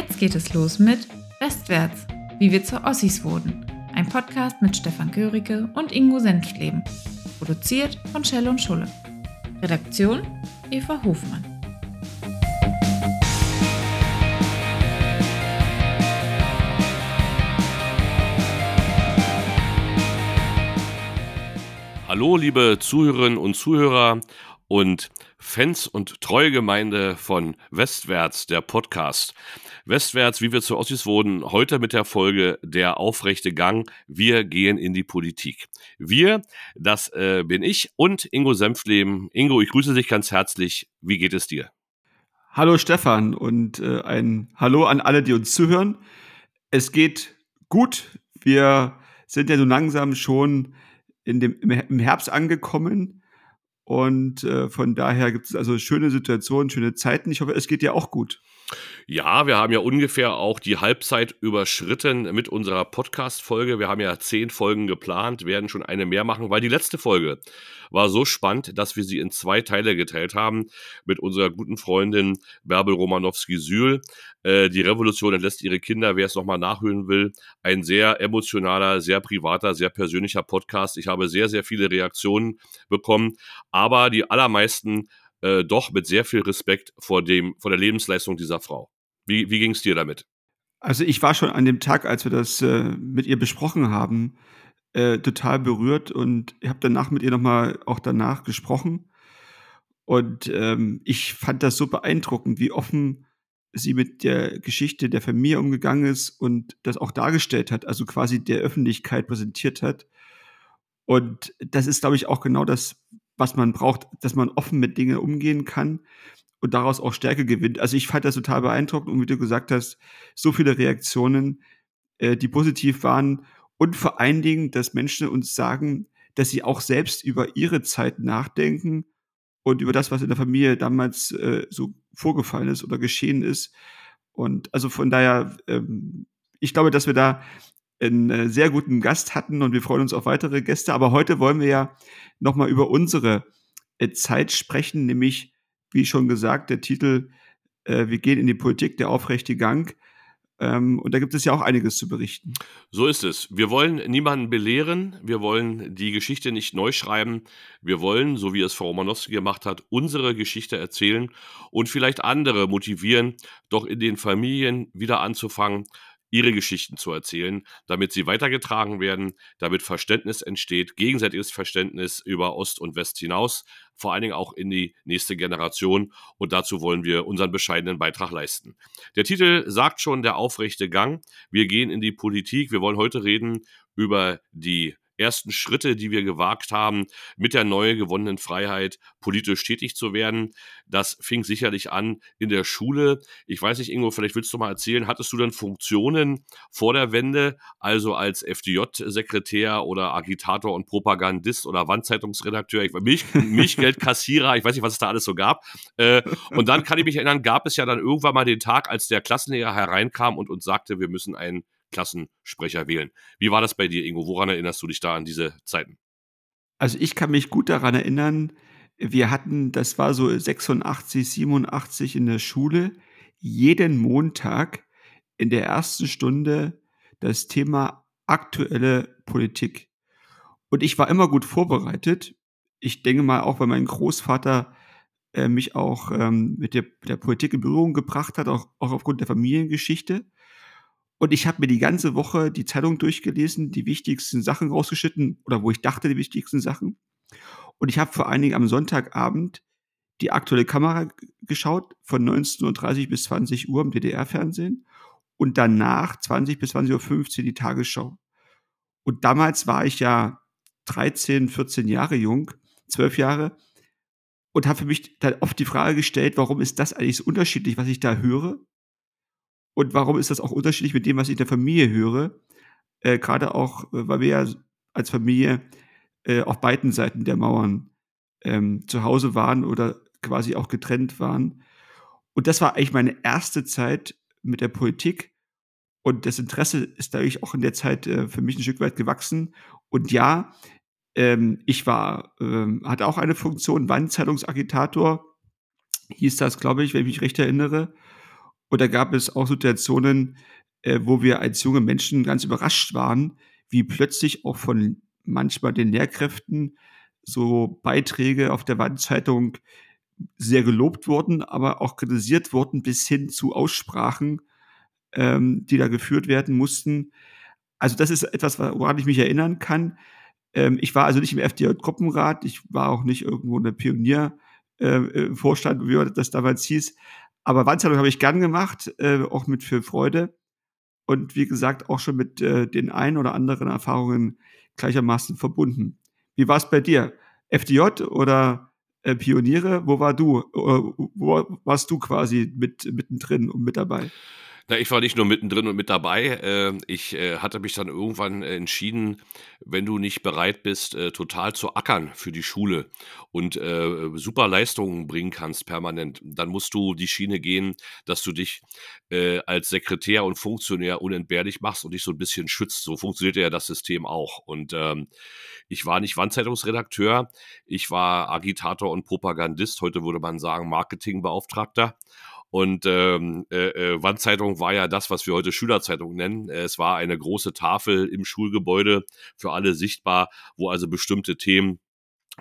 Jetzt geht es los mit Westwärts, wie wir zu Ossis wurden. Ein Podcast mit Stefan Köricke und Ingo Senftleben. Produziert von Schell und Schulle. Redaktion Eva Hofmann. Hallo, liebe Zuhörerinnen und Zuhörer und Fans und Treugemeinde von Westwärts, der Podcast. Westwärts, wie wir zu Ossis wurden, heute mit der Folge Der aufrechte Gang. Wir gehen in die Politik. Wir, das äh, bin ich und Ingo Senfleben. Ingo, ich grüße dich ganz herzlich. Wie geht es dir? Hallo Stefan und äh, ein Hallo an alle, die uns zuhören. Es geht gut. Wir sind ja so langsam schon in dem, im Herbst angekommen. Und äh, von daher gibt es also schöne Situationen, schöne Zeiten. Ich hoffe, es geht dir auch gut. Ja, wir haben ja ungefähr auch die Halbzeit überschritten mit unserer Podcast-Folge. Wir haben ja zehn Folgen geplant, werden schon eine mehr machen, weil die letzte Folge war so spannend, dass wir sie in zwei Teile geteilt haben mit unserer guten Freundin Bärbel Romanowski-Sühl. Äh, die Revolution entlässt ihre Kinder, wer es nochmal nachhören will. Ein sehr emotionaler, sehr privater, sehr persönlicher Podcast. Ich habe sehr, sehr viele Reaktionen bekommen, aber die allermeisten äh, doch mit sehr viel Respekt vor, dem, vor der Lebensleistung dieser Frau. Wie, wie ging es dir damit? Also ich war schon an dem Tag, als wir das äh, mit ihr besprochen haben, äh, total berührt und ich habe danach mit ihr nochmal auch danach gesprochen. Und ähm, ich fand das so beeindruckend, wie offen sie mit der Geschichte der Familie umgegangen ist und das auch dargestellt hat, also quasi der Öffentlichkeit präsentiert hat. Und das ist, glaube ich, auch genau das, was man braucht, dass man offen mit Dingen umgehen kann und daraus auch Stärke gewinnt. Also ich fand das total beeindruckend und wie du gesagt hast, so viele Reaktionen, äh, die positiv waren und vor allen Dingen, dass Menschen uns sagen, dass sie auch selbst über ihre Zeit nachdenken und über das, was in der Familie damals äh, so vorgefallen ist oder geschehen ist. Und also von daher, ähm, ich glaube, dass wir da einen äh, sehr guten Gast hatten und wir freuen uns auf weitere Gäste. Aber heute wollen wir ja nochmal über unsere äh, Zeit sprechen, nämlich, wie schon gesagt, der Titel äh, Wir gehen in die Politik, der aufrechte Gang. Ähm, und da gibt es ja auch einiges zu berichten. So ist es. Wir wollen niemanden belehren. Wir wollen die Geschichte nicht neu schreiben. Wir wollen, so wie es Frau Romanowski gemacht hat, unsere Geschichte erzählen und vielleicht andere motivieren, doch in den Familien wieder anzufangen, ihre Geschichten zu erzählen, damit sie weitergetragen werden, damit Verständnis entsteht, gegenseitiges Verständnis über Ost und West hinaus, vor allen Dingen auch in die nächste Generation. Und dazu wollen wir unseren bescheidenen Beitrag leisten. Der Titel sagt schon der aufrechte Gang. Wir gehen in die Politik. Wir wollen heute reden über die ersten Schritte, die wir gewagt haben, mit der neu gewonnenen Freiheit politisch tätig zu werden. Das fing sicherlich an in der Schule. Ich weiß nicht, Ingo, vielleicht willst du mal erzählen, hattest du denn Funktionen vor der Wende, also als FDJ-Sekretär oder Agitator und Propagandist oder Wandzeitungsredakteur, Milch, Milchgeldkassierer, ich weiß nicht, was es da alles so gab. Äh, und dann kann ich mich erinnern, gab es ja dann irgendwann mal den Tag, als der Klassenlehrer hereinkam und uns sagte, wir müssen einen Klassensprecher wählen. Wie war das bei dir, Ingo? Woran erinnerst du dich da an diese Zeiten? Also ich kann mich gut daran erinnern, wir hatten, das war so 86, 87 in der Schule, jeden Montag in der ersten Stunde das Thema aktuelle Politik. Und ich war immer gut vorbereitet. Ich denke mal, auch weil mein Großvater äh, mich auch ähm, mit, der, der Politik in Berührung gebracht hat, auch, auch aufgrund der Familiengeschichte. Und ich habe mir die ganze Woche die Zeitung durchgelesen, die wichtigsten Sachen rausgeschnitten oder wo ich dachte, die wichtigsten Sachen. Und ich habe vor allen Dingen am Sonntagabend die aktuelle Kamera geschaut von 19.30 Uhr bis 20 Uhr im DDR-Fernsehen und danach 20 bis 20.15 Uhr die Tagesschau. Und damals war ich ja 13, 14 Jahre jung, 12 Jahre und habe für mich dann oft die Frage gestellt, warum ist das eigentlich so unterschiedlich, was ich da höre? Und warum ist das auch unterschiedlich mit dem, was ich in der Familie höre? Äh, Gerade auch, äh, weil wir ja als Familie äh, auf beiden Seiten der Mauern ähm, zu Hause waren oder quasi auch getrennt waren. Und das war eigentlich meine erste Zeit mit der Politik. Und das Interesse ist dadurch auch in der Zeit äh, für mich ein Stück weit gewachsen. Und ja, ähm, ich war, ähm, hatte auch eine Funktion, Wandzeitungsagitator, hieß das, glaube ich, wenn ich mich recht erinnere. Oder gab es auch Situationen, äh, wo wir als junge Menschen ganz überrascht waren, wie plötzlich auch von manchmal den Lehrkräften so Beiträge auf der Wandzeitung sehr gelobt wurden, aber auch kritisiert wurden bis hin zu Aussprachen, ähm, die da geführt werden mussten. Also das ist etwas, woran ich mich erinnern kann. Ähm, ich war also nicht im FDJ-Gruppenrat, ich war auch nicht irgendwo in der Pioniervorstand, äh, wie das damals hieß. Aber Wandzeitung habe ich gern gemacht, äh, auch mit viel Freude. Und wie gesagt, auch schon mit äh, den ein oder anderen Erfahrungen gleichermaßen verbunden. Wie war es bei dir? FDJ oder äh, Pioniere? Wo war du? Äh, wo warst du quasi mit mittendrin und mit dabei? Na, ich war nicht nur mittendrin und mit dabei. Äh, ich äh, hatte mich dann irgendwann entschieden, wenn du nicht bereit bist, äh, total zu ackern für die Schule und äh, super Leistungen bringen kannst permanent, dann musst du die Schiene gehen, dass du dich äh, als Sekretär und Funktionär unentbehrlich machst und dich so ein bisschen schützt. So funktioniert ja das System auch. Und ähm, ich war nicht Wandzeitungsredakteur, ich war Agitator und Propagandist, heute würde man sagen Marketingbeauftragter. Und ähm, äh, äh, Wandzeitung war ja das, was wir heute Schülerzeitung nennen. Es war eine große Tafel im Schulgebäude für alle sichtbar, wo also bestimmte Themen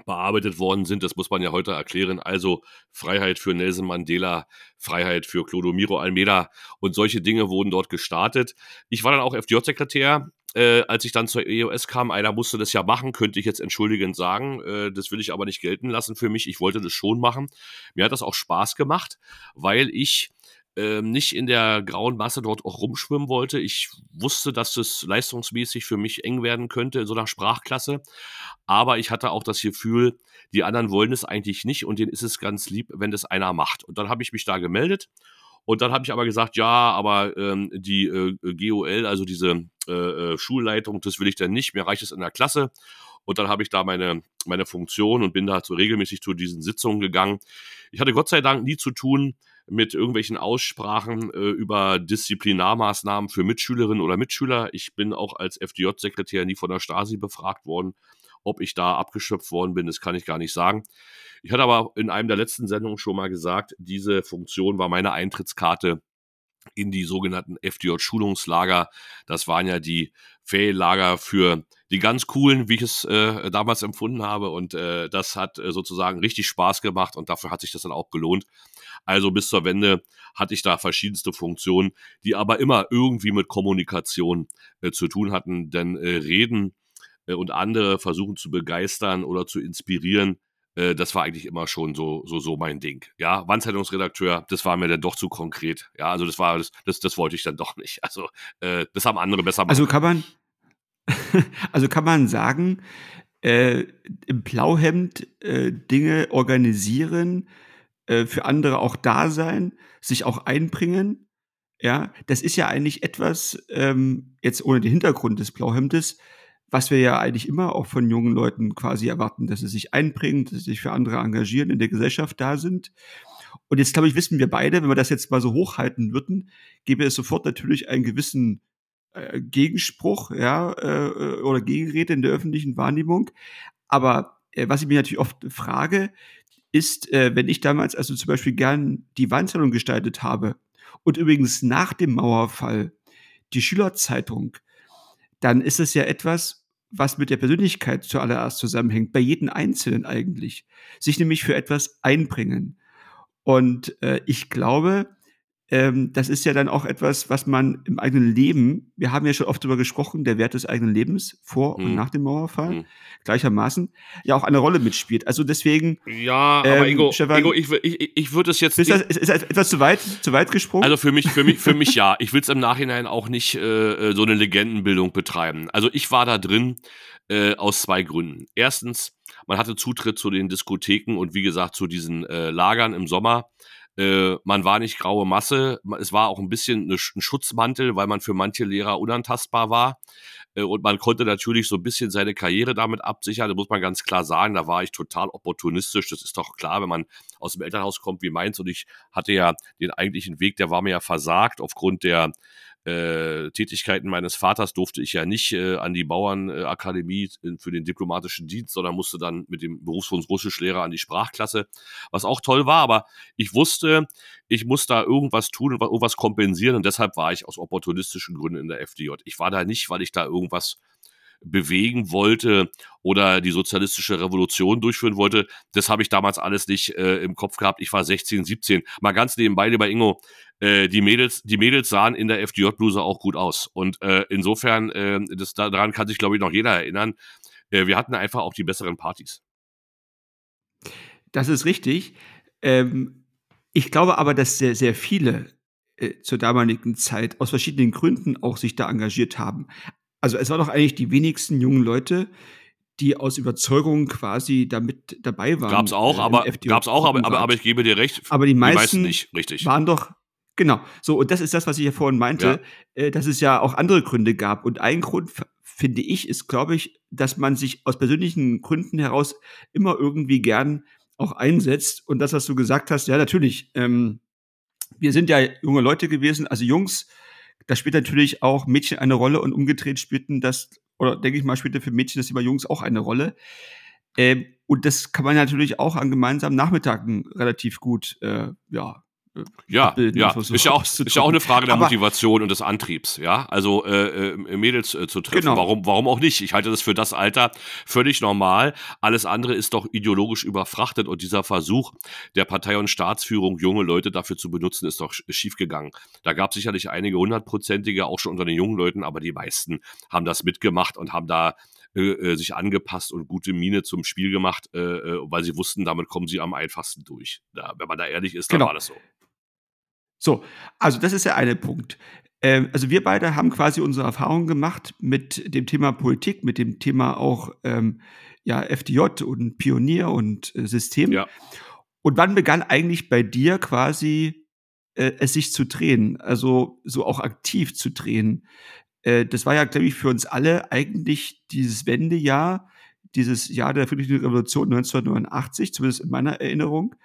bearbeitet worden sind. Das muss man ja heute erklären. Also Freiheit für Nelson Mandela, Freiheit für Clodomiro Almeida und solche Dinge wurden dort gestartet. Ich war dann auch FDJ-Sekretär äh, als ich dann zur EOS kam, einer musste das ja machen, könnte ich jetzt entschuldigend sagen. Äh, das will ich aber nicht gelten lassen für mich. Ich wollte das schon machen. Mir hat das auch Spaß gemacht, weil ich äh, nicht in der grauen Masse dort auch rumschwimmen wollte. Ich wusste, dass es leistungsmäßig für mich eng werden könnte in so einer Sprachklasse. Aber ich hatte auch das Gefühl, die anderen wollen es eigentlich nicht und denen ist es ganz lieb, wenn das einer macht. Und dann habe ich mich da gemeldet und dann habe ich aber gesagt, ja, aber ähm, die äh, GOL, also diese äh, äh, Schulleitung, das will ich dann nicht. Mir reicht es in der Klasse. Und dann habe ich da meine, meine Funktion und bin da so regelmäßig zu diesen Sitzungen gegangen. Ich hatte Gott sei Dank nie zu tun mit irgendwelchen Aussprachen äh, über Disziplinarmaßnahmen für Mitschülerinnen oder Mitschüler. Ich bin auch als FDJ-Sekretär nie von der Stasi befragt worden. Ob ich da abgeschöpft worden bin, das kann ich gar nicht sagen. Ich hatte aber in einem der letzten Sendungen schon mal gesagt, diese Funktion war meine Eintrittskarte in die sogenannten FDJ-Schulungslager. Das waren ja die Ferienlager für die ganz coolen, wie ich es äh, damals empfunden habe. Und äh, das hat äh, sozusagen richtig Spaß gemacht und dafür hat sich das dann auch gelohnt. Also bis zur Wende hatte ich da verschiedenste Funktionen, die aber immer irgendwie mit Kommunikation äh, zu tun hatten. Denn äh, Reden äh, und andere versuchen zu begeistern oder zu inspirieren, äh, das war eigentlich immer schon so, so, so mein Ding. Ja, Wandzeitungsredakteur, das war mir dann doch zu konkret. Ja, also das war, das, das, das wollte ich dann doch nicht. Also, äh, das haben andere besser gemacht. Also kann man, also kann man sagen, äh, im Blauhemd äh, Dinge organisieren, äh, für andere auch da sein, sich auch einbringen. Ja, das ist ja eigentlich etwas, ähm, jetzt ohne den Hintergrund des Blauhemdes, was wir ja eigentlich immer auch von jungen Leuten quasi erwarten, dass sie sich einbringen, dass sie sich für andere engagieren, in der Gesellschaft da sind. Und jetzt, glaube ich, wissen wir beide, wenn wir das jetzt mal so hochhalten würden, gäbe es sofort natürlich einen gewissen äh, Gegenspruch, ja, äh, oder Gegenrede in der öffentlichen Wahrnehmung. Aber äh, was ich mich natürlich oft frage, ist, äh, wenn ich damals also zum Beispiel gern die Wandzeitung gestaltet habe und übrigens nach dem Mauerfall die Schülerzeitung dann ist es ja etwas, was mit der Persönlichkeit zuallererst zusammenhängt, bei jedem Einzelnen eigentlich. Sich nämlich für etwas einbringen. Und äh, ich glaube, ähm, das ist ja dann auch etwas, was man im eigenen Leben, wir haben ja schon oft darüber gesprochen, der Wert des eigenen Lebens vor mhm. und nach dem Mauerfall, mhm. gleichermaßen, ja auch eine Rolle mitspielt. Also deswegen. Ja, aber ähm, Ingo, Stefan, Ingo, ich, ich, ich würde es jetzt. Ist das, ist, ist das etwas zu weit, zu weit gesprungen? Also für mich, für mich, für mich ja. Ich will es im Nachhinein auch nicht äh, so eine Legendenbildung betreiben. Also ich war da drin äh, aus zwei Gründen. Erstens, man hatte Zutritt zu den Diskotheken und wie gesagt zu diesen äh, Lagern im Sommer. Äh, man war nicht graue Masse. Es war auch ein bisschen ein Schutzmantel, weil man für manche Lehrer unantastbar war. Äh, und man konnte natürlich so ein bisschen seine Karriere damit absichern. Da muss man ganz klar sagen, da war ich total opportunistisch. Das ist doch klar, wenn man aus dem Elternhaus kommt wie meins. Und ich hatte ja den eigentlichen Weg, der war mir ja versagt aufgrund der äh, Tätigkeiten meines Vaters durfte ich ja nicht äh, an die Bauernakademie äh, für den diplomatischen Dienst, sondern musste dann mit dem Berufswunsch Russischlehrer an die Sprachklasse, was auch toll war, aber ich wusste, ich muss da irgendwas tun und irgendwas kompensieren und deshalb war ich aus opportunistischen Gründen in der FDJ. Ich war da nicht, weil ich da irgendwas bewegen wollte oder die sozialistische Revolution durchführen wollte. Das habe ich damals alles nicht äh, im Kopf gehabt. Ich war 16, 17. Mal ganz nebenbei, lieber Ingo, äh, die Mädels, die Mädels sahen in der FDJ-Bluse auch gut aus. Und äh, insofern, äh, das, daran kann sich, glaube ich, noch jeder erinnern. Äh, wir hatten einfach auch die besseren Partys. Das ist richtig. Ähm, ich glaube aber, dass sehr, sehr viele äh, zur damaligen Zeit aus verschiedenen Gründen auch sich da engagiert haben. Also es waren doch eigentlich die wenigsten jungen Leute, die aus Überzeugung quasi damit dabei waren. Gab's auch, äh, aber gab's auch, aber, aber, aber ich gebe dir recht. Aber die meisten, die meisten nicht, richtig. waren doch genau. So und das ist das, was ich ja vorhin meinte, ja. äh, dass es ja auch andere Gründe gab und ein Grund finde ich ist, glaube ich, dass man sich aus persönlichen Gründen heraus immer irgendwie gern auch einsetzt und das, was du gesagt hast, ja natürlich. Ähm, wir sind ja junge Leute gewesen, also Jungs da spielt natürlich auch Mädchen eine Rolle und umgedreht spielten das, oder denke ich mal, spielte für Mädchen das über Jungs auch eine Rolle. Ähm, und das kann man natürlich auch an gemeinsamen Nachmittagen relativ gut äh, ja, ja, ja. Ist, ja auch, ist ja auch eine Frage der Aber, Motivation und des Antriebs, ja. Also äh, äh, Mädels äh, zu treffen. Genau. Warum, warum auch nicht? Ich halte das für das Alter völlig normal. Alles andere ist doch ideologisch überfrachtet und dieser Versuch der Partei- und Staatsführung, junge Leute dafür zu benutzen, ist doch schiefgegangen. Da gab es sicherlich einige hundertprozentige, auch schon unter den jungen Leuten, aber die meisten haben das mitgemacht und haben da äh, äh, sich angepasst und gute Miene zum Spiel gemacht, äh, weil sie wussten, damit kommen sie am einfachsten durch. Wenn man da ehrlich ist, dann genau. war das so. So, also das ist der eine Punkt. Ähm, also wir beide haben quasi unsere Erfahrungen gemacht mit dem Thema Politik, mit dem Thema auch ähm, ja, FDJ und Pionier und äh, System. Ja. Und wann begann eigentlich bei dir quasi äh, es sich zu drehen, also so auch aktiv zu drehen? Äh, das war ja, glaube ich, für uns alle eigentlich dieses Wendejahr, dieses Jahr der friedlichen Revolution 1989, zumindest in meiner Erinnerung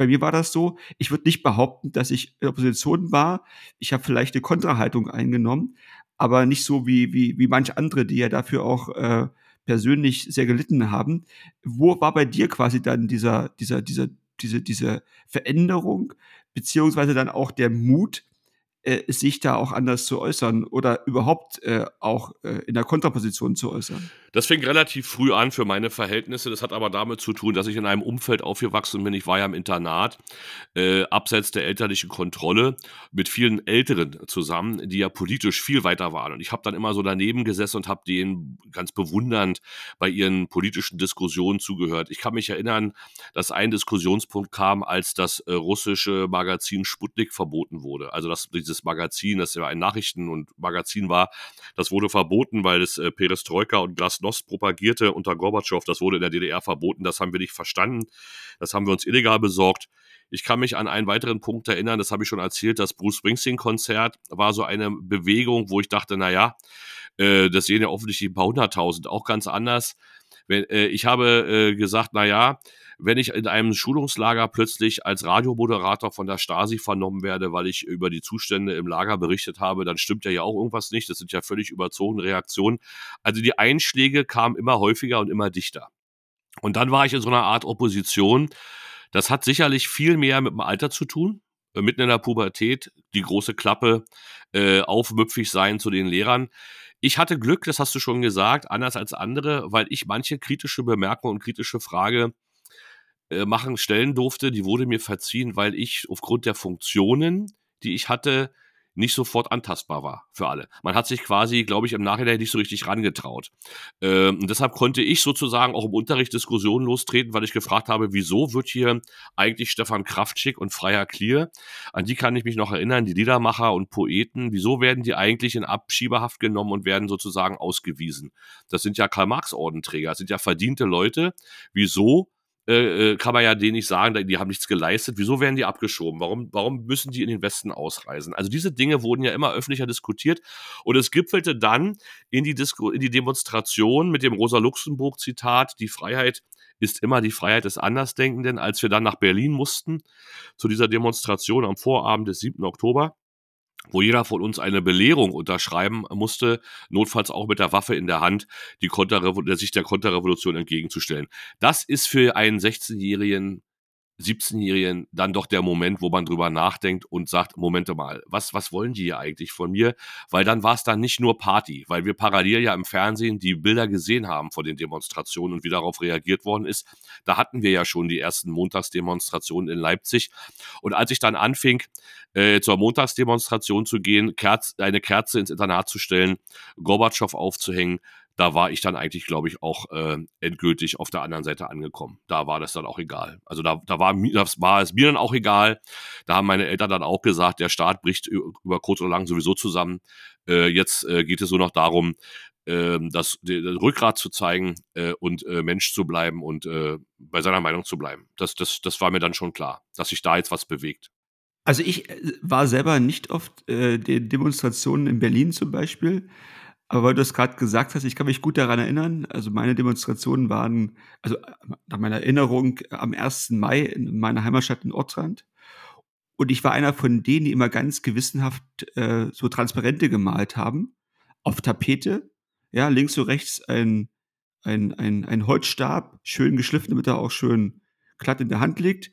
bei mir war das so, ich würde nicht behaupten, dass ich in Opposition war. Ich habe vielleicht eine Kontrahaltung eingenommen, aber nicht so wie, wie, wie manche andere, die ja dafür auch äh, persönlich sehr gelitten haben. Wo war bei dir quasi dann dieser, dieser, dieser, diese, diese Veränderung, beziehungsweise dann auch der Mut, äh, sich da auch anders zu äußern oder überhaupt äh, auch äh, in der Kontraposition zu äußern? Das fing relativ früh an für meine Verhältnisse. Das hat aber damit zu tun, dass ich in einem Umfeld aufgewachsen bin. Ich war ja im Internat, äh, abseits der elterlichen Kontrolle, mit vielen Älteren zusammen, die ja politisch viel weiter waren. Und ich habe dann immer so daneben gesessen und habe denen ganz bewundernd bei ihren politischen Diskussionen zugehört. Ich kann mich erinnern, dass ein Diskussionspunkt kam, als das äh, russische Magazin Sputnik verboten wurde. Also das, dieses Magazin, das ja ein Nachrichten- und Magazin war, das wurde verboten, weil es äh, Perestroika und Glas Glasnost propagierte unter Gorbatschow. Das wurde in der DDR verboten. Das haben wir nicht verstanden. Das haben wir uns illegal besorgt. Ich kann mich an einen weiteren Punkt erinnern, das habe ich schon erzählt, das Bruce Springsteen-Konzert war so eine Bewegung, wo ich dachte, naja, äh, das sehen ja offensichtlich ein paar hunderttausend, auch ganz anders. Wenn, äh, ich habe äh, gesagt, naja, wenn ich in einem Schulungslager plötzlich als Radiomoderator von der Stasi vernommen werde, weil ich über die Zustände im Lager berichtet habe, dann stimmt ja auch irgendwas nicht. Das sind ja völlig überzogene Reaktionen. Also die Einschläge kamen immer häufiger und immer dichter. Und dann war ich in so einer Art Opposition. Das hat sicherlich viel mehr mit dem Alter zu tun. Äh, mitten in der Pubertät, die große Klappe, äh, aufmüpfig sein zu den Lehrern. Ich hatte Glück, das hast du schon gesagt, anders als andere, weil ich manche kritische Bemerkung und kritische Frage äh, machen stellen durfte, die wurde mir verziehen, weil ich aufgrund der Funktionen, die ich hatte, nicht sofort antastbar war für alle. Man hat sich quasi, glaube ich, im Nachhinein nicht so richtig rangetraut. Ähm, deshalb konnte ich sozusagen auch im Unterricht Diskussionen lostreten, weil ich gefragt habe, wieso wird hier eigentlich Stefan Kraftschick und Freier Klier, an die kann ich mich noch erinnern, die Liedermacher und Poeten, wieso werden die eigentlich in Abschiebehaft genommen und werden sozusagen ausgewiesen? Das sind ja Karl-Marx-Ordenträger, das sind ja verdiente Leute. Wieso äh, äh, kann man ja denen nicht sagen, die haben nichts geleistet. Wieso werden die abgeschoben? Warum, warum müssen die in den Westen ausreisen? Also diese Dinge wurden ja immer öffentlicher diskutiert und es gipfelte dann in die, Disku in die Demonstration mit dem Rosa-Luxemburg-Zitat, die Freiheit ist immer die Freiheit des Andersdenkenden, als wir dann nach Berlin mussten, zu dieser Demonstration am Vorabend des 7. Oktober. Wo jeder von uns eine Belehrung unterschreiben musste, notfalls auch mit der Waffe in der Hand, die der sich der Konterrevolution entgegenzustellen. Das ist für einen 16-Jährigen 17-Jährigen dann doch der Moment, wo man drüber nachdenkt und sagt, Momente mal, was, was wollen die hier eigentlich von mir? Weil dann war es dann nicht nur Party, weil wir parallel ja im Fernsehen die Bilder gesehen haben von den Demonstrationen und wie darauf reagiert worden ist. Da hatten wir ja schon die ersten Montagsdemonstrationen in Leipzig. Und als ich dann anfing, äh, zur Montagsdemonstration zu gehen, Kerz, eine Kerze ins Internat zu stellen, Gorbatschow aufzuhängen, da war ich dann eigentlich, glaube ich, auch äh, endgültig auf der anderen Seite angekommen. Da war das dann auch egal. Also da, da war, das war es mir dann auch egal. Da haben meine Eltern dann auch gesagt, der Staat bricht über kurz oder lang sowieso zusammen. Äh, jetzt äh, geht es nur noch darum, äh, das, das Rückgrat zu zeigen äh, und äh, Mensch zu bleiben und äh, bei seiner Meinung zu bleiben. Das, das, das war mir dann schon klar, dass sich da jetzt was bewegt. Also ich äh, war selber nicht oft äh, den Demonstrationen in Berlin zum Beispiel. Aber weil du es gerade gesagt hast, ich kann mich gut daran erinnern. Also meine Demonstrationen waren, also nach meiner Erinnerung, am 1. Mai in meiner Heimatstadt in Ortrand. Und ich war einer von denen, die immer ganz gewissenhaft äh, so Transparente gemalt haben. Auf Tapete. Ja, links und rechts ein, ein, ein, ein Holzstab, schön geschliffen, damit er auch schön glatt in der Hand liegt.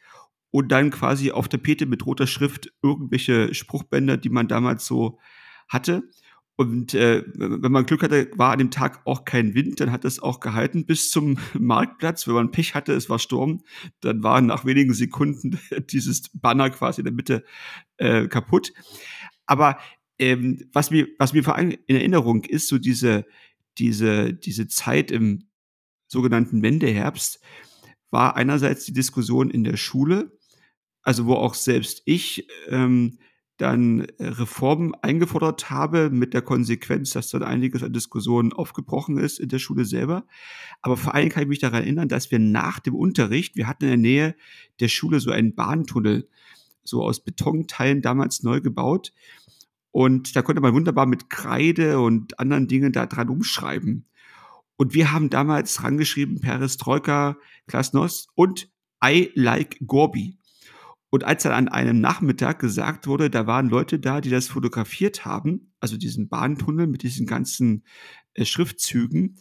Und dann quasi auf Tapete mit roter Schrift irgendwelche Spruchbänder, die man damals so hatte. Und äh, wenn man Glück hatte, war an dem Tag auch kein Wind, dann hat es auch gehalten bis zum Marktplatz. Wenn man Pech hatte, es war Sturm, dann war nach wenigen Sekunden dieses Banner quasi in der Mitte äh, kaputt. Aber ähm, was mir, was mir vor allem in Erinnerung ist, so diese, diese, diese Zeit im sogenannten Wendeherbst, war einerseits die Diskussion in der Schule, also wo auch selbst ich ähm, dann äh, Reformen eingefordert habe, mit der Konsequenz, dass dann einiges an Diskussionen aufgebrochen ist in der Schule selber. Aber vor allem kann ich mich daran erinnern, dass wir nach dem Unterricht, wir hatten in der Nähe der Schule so einen Bahntunnel, so aus Betonteilen damals neu gebaut. Und da konnte man wunderbar mit Kreide und anderen Dingen da dran umschreiben. Und wir haben damals rangeschrieben, Perestroika, Klasnost und I like Gorbi. Und als dann an einem Nachmittag gesagt wurde, da waren Leute da, die das fotografiert haben, also diesen Bahntunnel mit diesen ganzen äh, Schriftzügen,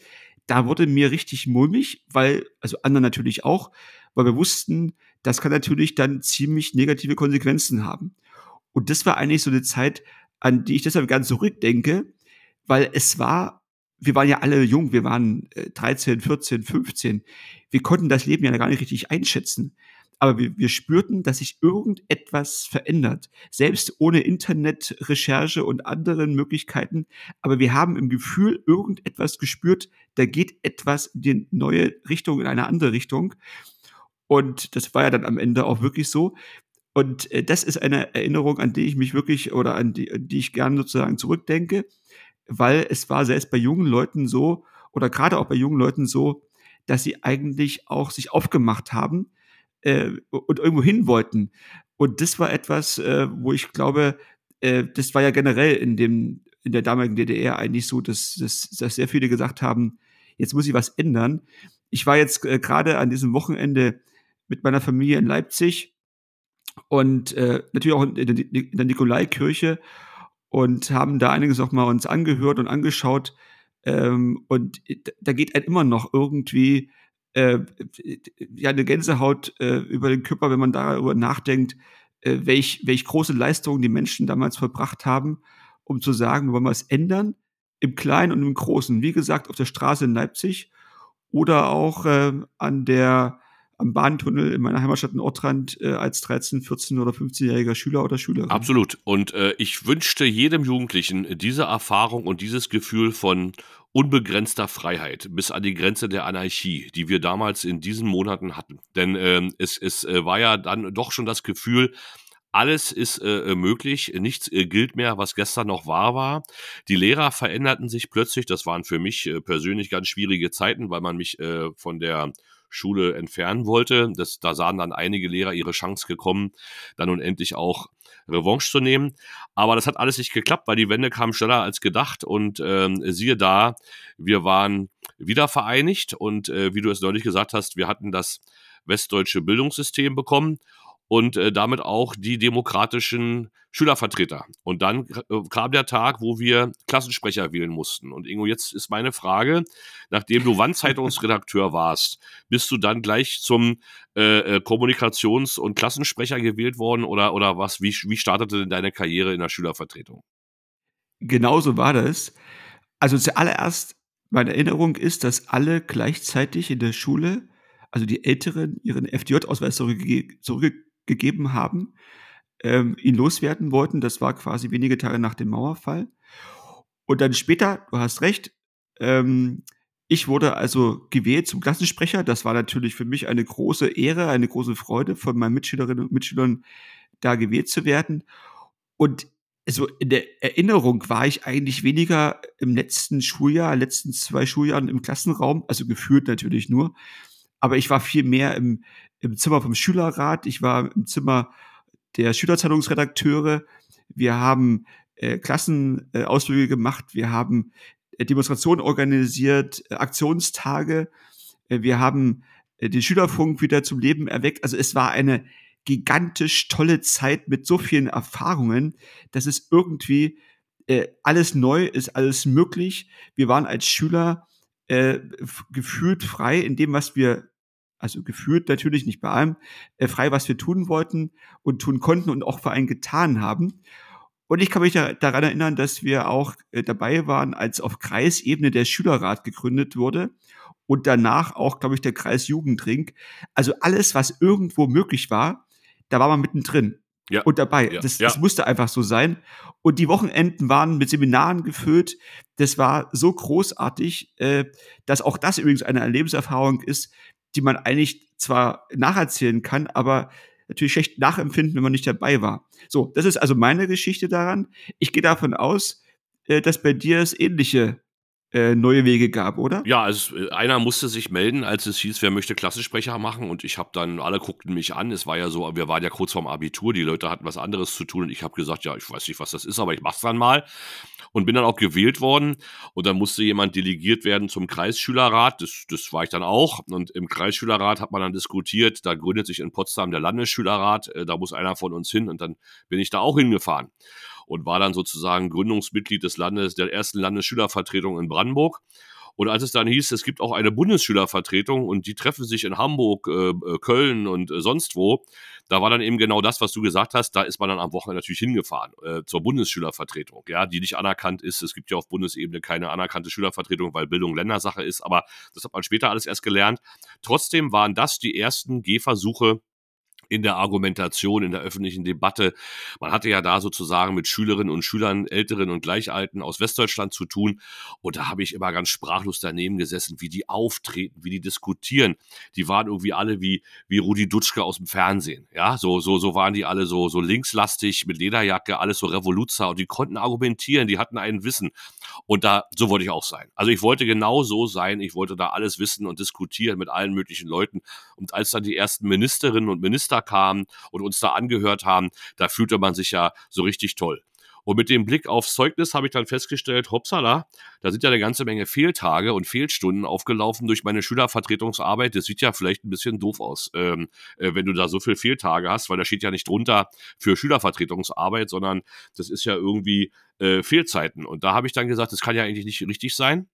da wurde mir richtig mulmig, weil, also anderen natürlich auch, weil wir wussten, das kann natürlich dann ziemlich negative Konsequenzen haben. Und das war eigentlich so eine Zeit, an die ich deshalb ganz zurückdenke, weil es war, wir waren ja alle jung, wir waren 13, 14, 15. Wir konnten das Leben ja gar nicht richtig einschätzen aber wir, wir spürten, dass sich irgendetwas verändert. Selbst ohne Internetrecherche und anderen Möglichkeiten. Aber wir haben im Gefühl irgendetwas gespürt, da geht etwas in die neue Richtung, in eine andere Richtung. Und das war ja dann am Ende auch wirklich so. Und äh, das ist eine Erinnerung, an die ich mich wirklich oder an die, an die ich gerne sozusagen zurückdenke, weil es war selbst bei jungen Leuten so oder gerade auch bei jungen Leuten so, dass sie eigentlich auch sich aufgemacht haben, äh, und irgendwo hin wollten. Und das war etwas, äh, wo ich glaube, äh, das war ja generell in dem in der damaligen DDR eigentlich so, dass, dass, dass sehr viele gesagt haben, jetzt muss ich was ändern. Ich war jetzt äh, gerade an diesem Wochenende mit meiner Familie in Leipzig und äh, natürlich auch in der, in der Nikolaikirche und haben da einiges auch mal uns angehört und angeschaut. Ähm, und da geht einem immer noch irgendwie äh, ja eine Gänsehaut äh, über den Körper, wenn man darüber nachdenkt, äh, welch, welch große Leistungen die Menschen damals vollbracht haben, um zu sagen, wir wollen was ändern, im Kleinen und im Großen. Wie gesagt, auf der Straße in Leipzig oder auch äh, an der am Bahntunnel in meiner Heimatstadt in Ortrand äh, als 13, 14 oder 15-jähriger Schüler oder Schülerin. Absolut. Und äh, ich wünschte jedem Jugendlichen diese Erfahrung und dieses Gefühl von unbegrenzter Freiheit bis an die Grenze der Anarchie, die wir damals in diesen Monaten hatten. Denn ähm, es, es äh, war ja dann doch schon das Gefühl, alles ist äh, möglich, nichts äh, gilt mehr, was gestern noch wahr war. Die Lehrer veränderten sich plötzlich, das waren für mich äh, persönlich ganz schwierige Zeiten, weil man mich äh, von der Schule entfernen wollte. Das, da sahen dann einige Lehrer ihre Chance gekommen, dann nun endlich auch Revanche zu nehmen. Aber das hat alles nicht geklappt, weil die Wende kam schneller als gedacht. Und ähm, siehe da, wir waren wieder vereinigt. Und äh, wie du es neulich gesagt hast, wir hatten das westdeutsche Bildungssystem bekommen. Und äh, damit auch die demokratischen Schülervertreter. Und dann äh, kam der Tag, wo wir Klassensprecher wählen mussten. Und Ingo, jetzt ist meine Frage, nachdem du Wandzeitungsredakteur warst, bist du dann gleich zum äh, äh, Kommunikations- und Klassensprecher gewählt worden oder, oder was? Wie, wie startete denn deine Karriere in der Schülervertretung? Genauso war das. Also zuallererst, meine Erinnerung ist, dass alle gleichzeitig in der Schule, also die Älteren, ihren FDJ-Ausweis zurückge zurückgegeben haben, ähm, ihn loswerden wollten. Das war quasi wenige Tage nach dem Mauerfall. Und dann später, du hast recht, ähm, ich wurde also gewählt zum Klassensprecher. Das war natürlich für mich eine große Ehre, eine große Freude, von meinen Mitschülerinnen und Mitschülern da gewählt zu werden. Und also in der Erinnerung war ich eigentlich weniger im letzten Schuljahr, letzten zwei Schuljahren im Klassenraum, also gefühlt natürlich nur. Aber ich war viel mehr im, im Zimmer vom Schülerrat. Ich war im Zimmer der Schülerzeitungsredakteure. Wir haben äh, Klassenausflüge äh, gemacht. Wir haben äh, Demonstrationen organisiert, äh, Aktionstage. Äh, wir haben äh, den Schülerfunk wieder zum Leben erweckt. Also es war eine gigantisch tolle Zeit mit so vielen Erfahrungen, dass es irgendwie alles neu ist, alles möglich. Wir waren als Schüler gefühlt frei in dem, was wir also gefühlt natürlich nicht bei allem, äh, frei, was wir tun wollten und tun konnten und auch vor allem getan haben. Und ich kann mich da, daran erinnern, dass wir auch äh, dabei waren, als auf Kreisebene der Schülerrat gegründet wurde und danach auch, glaube ich, der Kreis Jugendring. Also alles, was irgendwo möglich war, da war man mittendrin ja. und dabei. Ja. Das, das musste einfach so sein. Und die Wochenenden waren mit Seminaren gefüllt. Das war so großartig, äh, dass auch das übrigens eine Erlebenserfahrung ist, die man eigentlich zwar nacherzählen kann, aber natürlich schlecht nachempfinden, wenn man nicht dabei war. So, das ist also meine Geschichte daran. Ich gehe davon aus, äh, dass bei dir es ähnliche äh, neue Wege gab, oder? Ja, also einer musste sich melden, als es hieß, wer möchte Klassensprecher machen und ich habe dann, alle guckten mich an, es war ja so, wir waren ja kurz vorm Abitur, die Leute hatten was anderes zu tun und ich habe gesagt, ja, ich weiß nicht, was das ist, aber ich mach's dann mal und bin dann auch gewählt worden. Und dann musste jemand delegiert werden zum Kreisschülerrat, das, das war ich dann auch. Und im Kreisschülerrat hat man dann diskutiert, da gründet sich in Potsdam der Landesschülerrat, äh, da muss einer von uns hin. Und dann bin ich da auch hingefahren und war dann sozusagen Gründungsmitglied des Landes, der ersten Landesschülervertretung in Brandenburg. Und als es dann hieß, es gibt auch eine Bundesschülervertretung und die treffen sich in Hamburg, äh, äh, Köln und äh, sonst wo, da war dann eben genau das, was du gesagt hast. Da ist man dann am Wochenende natürlich hingefahren äh, zur Bundesschülervertretung, ja, die nicht anerkannt ist. Es gibt ja auf Bundesebene keine anerkannte Schülervertretung, weil Bildung Ländersache ist. Aber das hat man später alles erst gelernt. Trotzdem waren das die ersten Gehversuche in der Argumentation, in der öffentlichen Debatte. Man hatte ja da sozusagen mit Schülerinnen und Schülern, Älteren und Gleichalten aus Westdeutschland zu tun. Und da habe ich immer ganz sprachlos daneben gesessen, wie die auftreten, wie die diskutieren. Die waren irgendwie alle wie, wie Rudi Dutschke aus dem Fernsehen. Ja, so, so, so waren die alle so, so linkslastig mit Lederjacke, alles so Revoluzer und die konnten argumentieren, die hatten ein Wissen. Und da, so wollte ich auch sein. Also ich wollte genau so sein. Ich wollte da alles wissen und diskutieren mit allen möglichen Leuten. Und als dann die ersten Ministerinnen und Minister Minister kamen und uns da angehört haben, da fühlte man sich ja so richtig toll. Und mit dem Blick aufs Zeugnis habe ich dann festgestellt, hoppsala, da sind ja eine ganze Menge Fehltage und Fehlstunden aufgelaufen durch meine Schülervertretungsarbeit. Das sieht ja vielleicht ein bisschen doof aus, ähm, äh, wenn du da so viele Fehltage hast, weil da steht ja nicht drunter für Schülervertretungsarbeit, sondern das ist ja irgendwie äh, Fehlzeiten. Und da habe ich dann gesagt, das kann ja eigentlich nicht richtig sein.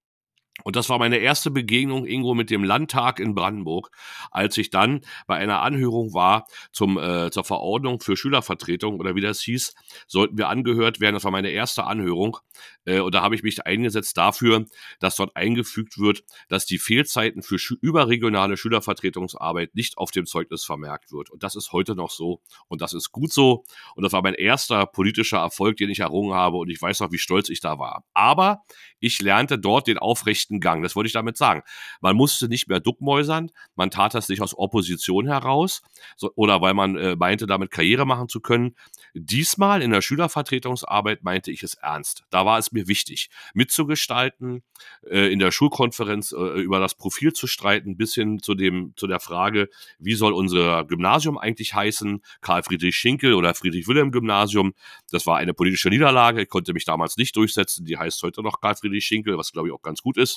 Und das war meine erste Begegnung, Ingo, mit dem Landtag in Brandenburg, als ich dann bei einer Anhörung war zum, äh, zur Verordnung für Schülervertretung oder wie das hieß, sollten wir angehört werden. Das war meine erste Anhörung. Äh, und da habe ich mich eingesetzt dafür, dass dort eingefügt wird, dass die Fehlzeiten für schü überregionale Schülervertretungsarbeit nicht auf dem Zeugnis vermerkt wird. Und das ist heute noch so. Und das ist gut so. Und das war mein erster politischer Erfolg, den ich errungen habe. Und ich weiß noch, wie stolz ich da war. Aber ich lernte dort den aufrechten Gang. Das wollte ich damit sagen. Man musste nicht mehr duckmäusern. Man tat das nicht aus Opposition heraus so, oder weil man äh, meinte, damit Karriere machen zu können. Diesmal in der Schülervertretungsarbeit meinte ich es ernst. Da war es mir wichtig, mitzugestalten, äh, in der Schulkonferenz äh, über das Profil zu streiten, bis hin zu, dem, zu der Frage, wie soll unser Gymnasium eigentlich heißen? Karl Friedrich Schinkel oder Friedrich Wilhelm Gymnasium. Das war eine politische Niederlage. Ich konnte mich damals nicht durchsetzen. Die heißt heute noch Karl Friedrich Schinkel, was glaube ich auch ganz gut ist.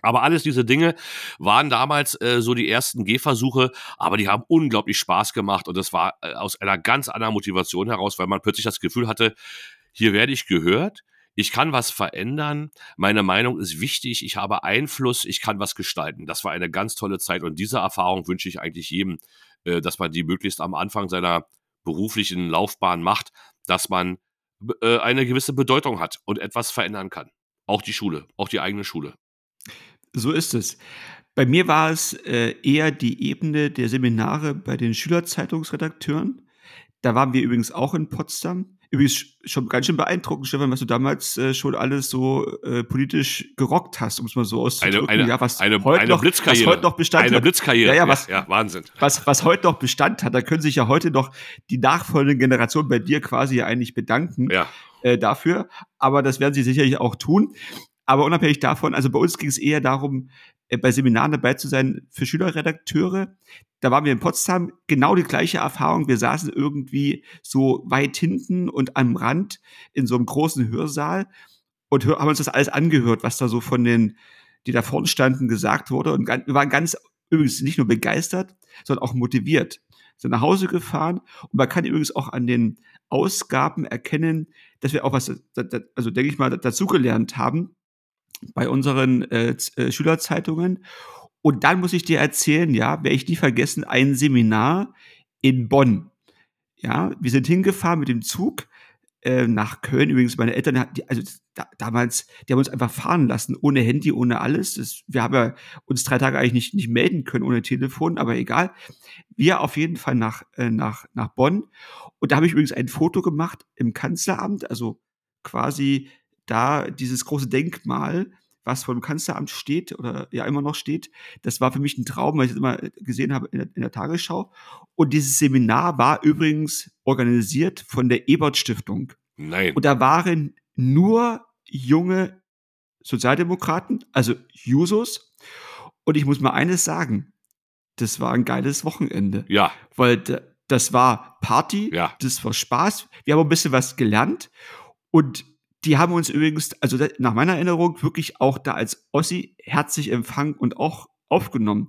Aber alles diese Dinge waren damals äh, so die ersten Gehversuche, aber die haben unglaublich Spaß gemacht und das war äh, aus einer ganz anderen Motivation heraus, weil man plötzlich das Gefühl hatte, hier werde ich gehört, ich kann was verändern, meine Meinung ist wichtig, ich habe Einfluss, ich kann was gestalten. Das war eine ganz tolle Zeit und diese Erfahrung wünsche ich eigentlich jedem, äh, dass man die möglichst am Anfang seiner beruflichen Laufbahn macht, dass man äh, eine gewisse Bedeutung hat und etwas verändern kann. Auch die Schule, auch die eigene Schule. So ist es. Bei mir war es äh, eher die Ebene der Seminare bei den Schülerzeitungsredakteuren. Da waren wir übrigens auch in Potsdam. Übrigens schon ganz schön beeindruckend, Stefan, was du damals äh, schon alles so äh, politisch gerockt hast, um es mal so auszudrücken. Eine, eine, ja, was eine, heute eine noch, Blitzkarriere. Was heute noch Bestand eine hat. Blitzkarriere. Ja, ja, was, ja, Wahnsinn. Was, was heute noch Bestand hat, da können sich ja heute noch die nachfolgenden Generationen bei dir quasi eigentlich bedanken Ja. äh, dafür. Aber das werden sie sicherlich auch tun. Aber unabhängig davon, also bei uns ging es eher darum, äh, bei Seminaren dabei zu sein für Schülerredakteure. Da waren wir in Potsdam, genau die gleiche Erfahrung. Wir saßen irgendwie so weit hinten und am Rand in so einem großen Hörsaal und haben uns das alles angehört, was da so von den, die da vorne standen, gesagt wurde. Und wir waren ganz, übrigens nicht nur begeistert, sondern auch motiviert. Sind nach Hause gefahren und man kann übrigens auch an den Ausgaben erkennen, dass wir auch was, also denke ich mal, dazugelernt haben bei unseren äh, äh, Schülerzeitungen. Und dann muss ich dir erzählen, ja, werde ich nie vergessen, ein Seminar in Bonn. Ja, wir sind hingefahren mit dem Zug äh, nach Köln. Übrigens, meine Eltern, die, also da, damals, die haben uns einfach fahren lassen, ohne Handy, ohne alles. Das, wir haben ja uns drei Tage eigentlich nicht, nicht melden können ohne Telefon, aber egal. Wir auf jeden Fall nach, äh, nach, nach Bonn. Und da habe ich übrigens ein Foto gemacht im Kanzleramt, also quasi da dieses große Denkmal, was vor dem Kanzleramt steht oder ja immer noch steht, das war für mich ein Traum, weil ich das immer gesehen habe in der, in der Tagesschau. Und dieses Seminar war übrigens organisiert von der Ebert Stiftung. Nein. Und da waren nur junge Sozialdemokraten, also Jusos. Und ich muss mal eines sagen, das war ein geiles Wochenende. Ja. Weil das war Party, Ja. das war Spaß. Wir haben ein bisschen was gelernt. Und die haben uns übrigens, also nach meiner Erinnerung, wirklich auch da als Ossi herzlich empfangen und auch aufgenommen.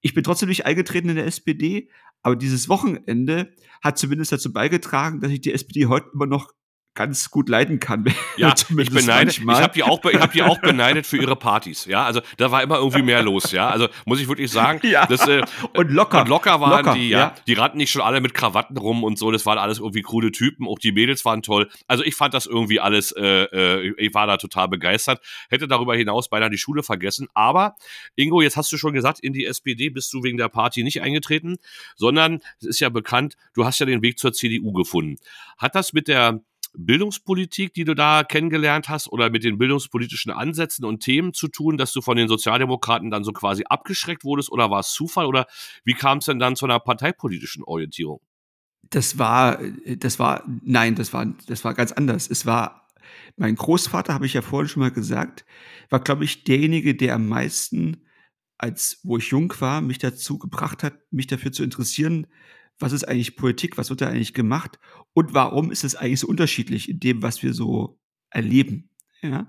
Ich bin trotzdem nicht eingetreten in der SPD, aber dieses Wochenende hat zumindest dazu beigetragen, dass ich die SPD heute immer noch ganz gut leiden kann. Ja, ich beneide, ich manchmal. habe die auch, ich habe die auch beneidet für ihre Partys. Ja, also da war immer irgendwie mehr los. Ja, also muss ich wirklich sagen, Ja. das, äh, Und locker. Und locker waren Locker, die, ja. ja. Die rannten nicht schon alle mit Krawatten rum und so. Das waren alles irgendwie coole Typen. Auch die Mädels waren toll. Also ich fand das irgendwie alles, äh, äh, ich war da total begeistert. Hätte darüber hinaus beinahe die Schule vergessen. Aber, Ingo, jetzt hast du schon gesagt, in die SPD bist du wegen der Party nicht eingetreten, sondern es ist ja bekannt, du hast ja den Weg zur CDU gefunden. Hat das mit der Bildungspolitik, die du da kennengelernt hast, oder mit den bildungspolitischen Ansätzen und Themen zu tun, dass du von den Sozialdemokraten dann so quasi abgeschreckt wurdest, oder war es Zufall, oder wie kam es denn dann zu einer parteipolitischen Orientierung? Das war, das war, nein, das war, das war ganz anders. Es war, mein Großvater, habe ich ja vorhin schon mal gesagt, war, glaube ich, derjenige, der am meisten, als wo ich jung war, mich dazu gebracht hat, mich dafür zu interessieren, was ist eigentlich Politik, was wird da eigentlich gemacht und warum ist es eigentlich so unterschiedlich in dem, was wir so erleben. Ja?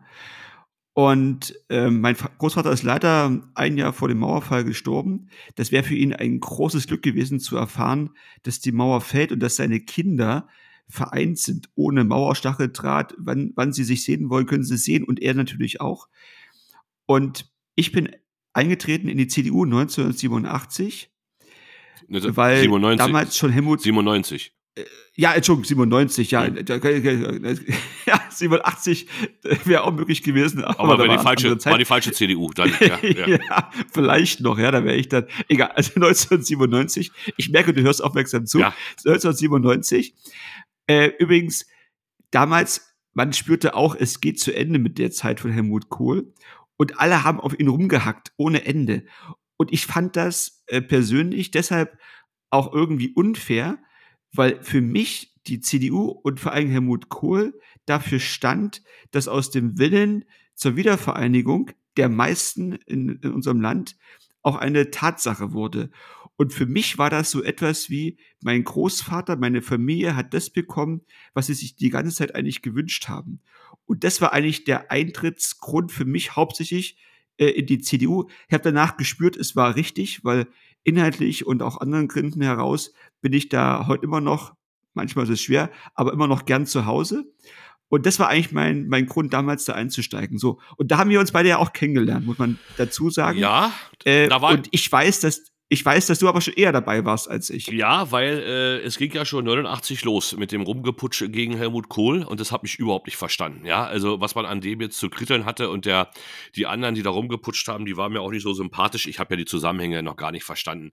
Und ähm, mein Großvater ist leider ein Jahr vor dem Mauerfall gestorben. Das wäre für ihn ein großes Glück gewesen zu erfahren, dass die Mauer fällt und dass seine Kinder vereint sind ohne Mauerstacheldraht. Wann, wann sie sich sehen wollen, können sie sehen und er natürlich auch. Und ich bin eingetreten in die CDU 1987, Ne, weil 97. damals schon Helmut 97. ja, Entschuldigung, 97, ja. Ja, 87 wäre auch möglich gewesen. Aber, Aber war die, falsche, war die falsche CDU. Dann, ja, Ja, ja. vielleicht noch, ja, da wäre ich dann. Egal, also 1997. Ich merke, du hörst aufmerksam zu. Ja. 1997. Äh, übrigens, damals, man spürte auch, es geht zu Ende mit der Zeit von Helmut Kohl. Und alle haben auf ihn rumgehackt, ohne Ende. Und ich fand das äh, persönlich deshalb auch irgendwie unfair, weil für mich die CDU und vor allem Helmut Kohl dafür stand, dass aus dem Willen zur Wiedervereinigung der meisten in, in unserem Land auch eine Tatsache wurde. Und für mich war das so etwas wie, mein Großvater, meine Familie hat das bekommen, was sie sich die ganze Zeit eigentlich gewünscht haben. Und das war eigentlich der Eintrittsgrund für mich hauptsächlich äh, in die CDU. Ich habe danach gespürt, es war richtig, weil inhaltlich und auch anderen Gründen heraus bin ich da heute immer noch, manchmal ist es schwer, aber immer noch gern zu Hause. Und das war eigentlich mein, mein Grund, damals da einzusteigen. So. Und da haben wir uns beide ja auch kennengelernt, muss man dazu sagen. Ja, äh, da war und ich weiß, dass ich weiß, dass du aber schon eher dabei warst als ich. Ja, weil äh, es ging ja schon 89 los mit dem Rumgeputsche gegen Helmut Kohl und das habe ich überhaupt nicht verstanden. Ja, also was man an dem jetzt zu kritteln hatte und der die anderen, die da rumgeputscht haben, die waren mir auch nicht so sympathisch. Ich habe ja die Zusammenhänge noch gar nicht verstanden.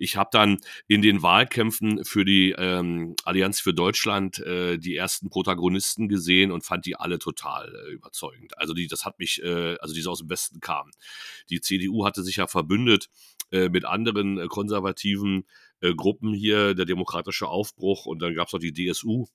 Ich habe dann in den Wahlkämpfen für die ähm, Allianz für Deutschland äh, die ersten Protagonisten gesehen und fand die alle total äh, überzeugend. Also die, das hat mich, äh, also die so aus dem Westen kamen. Die CDU hatte sich ja verbündet mit anderen äh, konservativen äh, Gruppen hier, der demokratische Aufbruch und dann gab es noch die DSU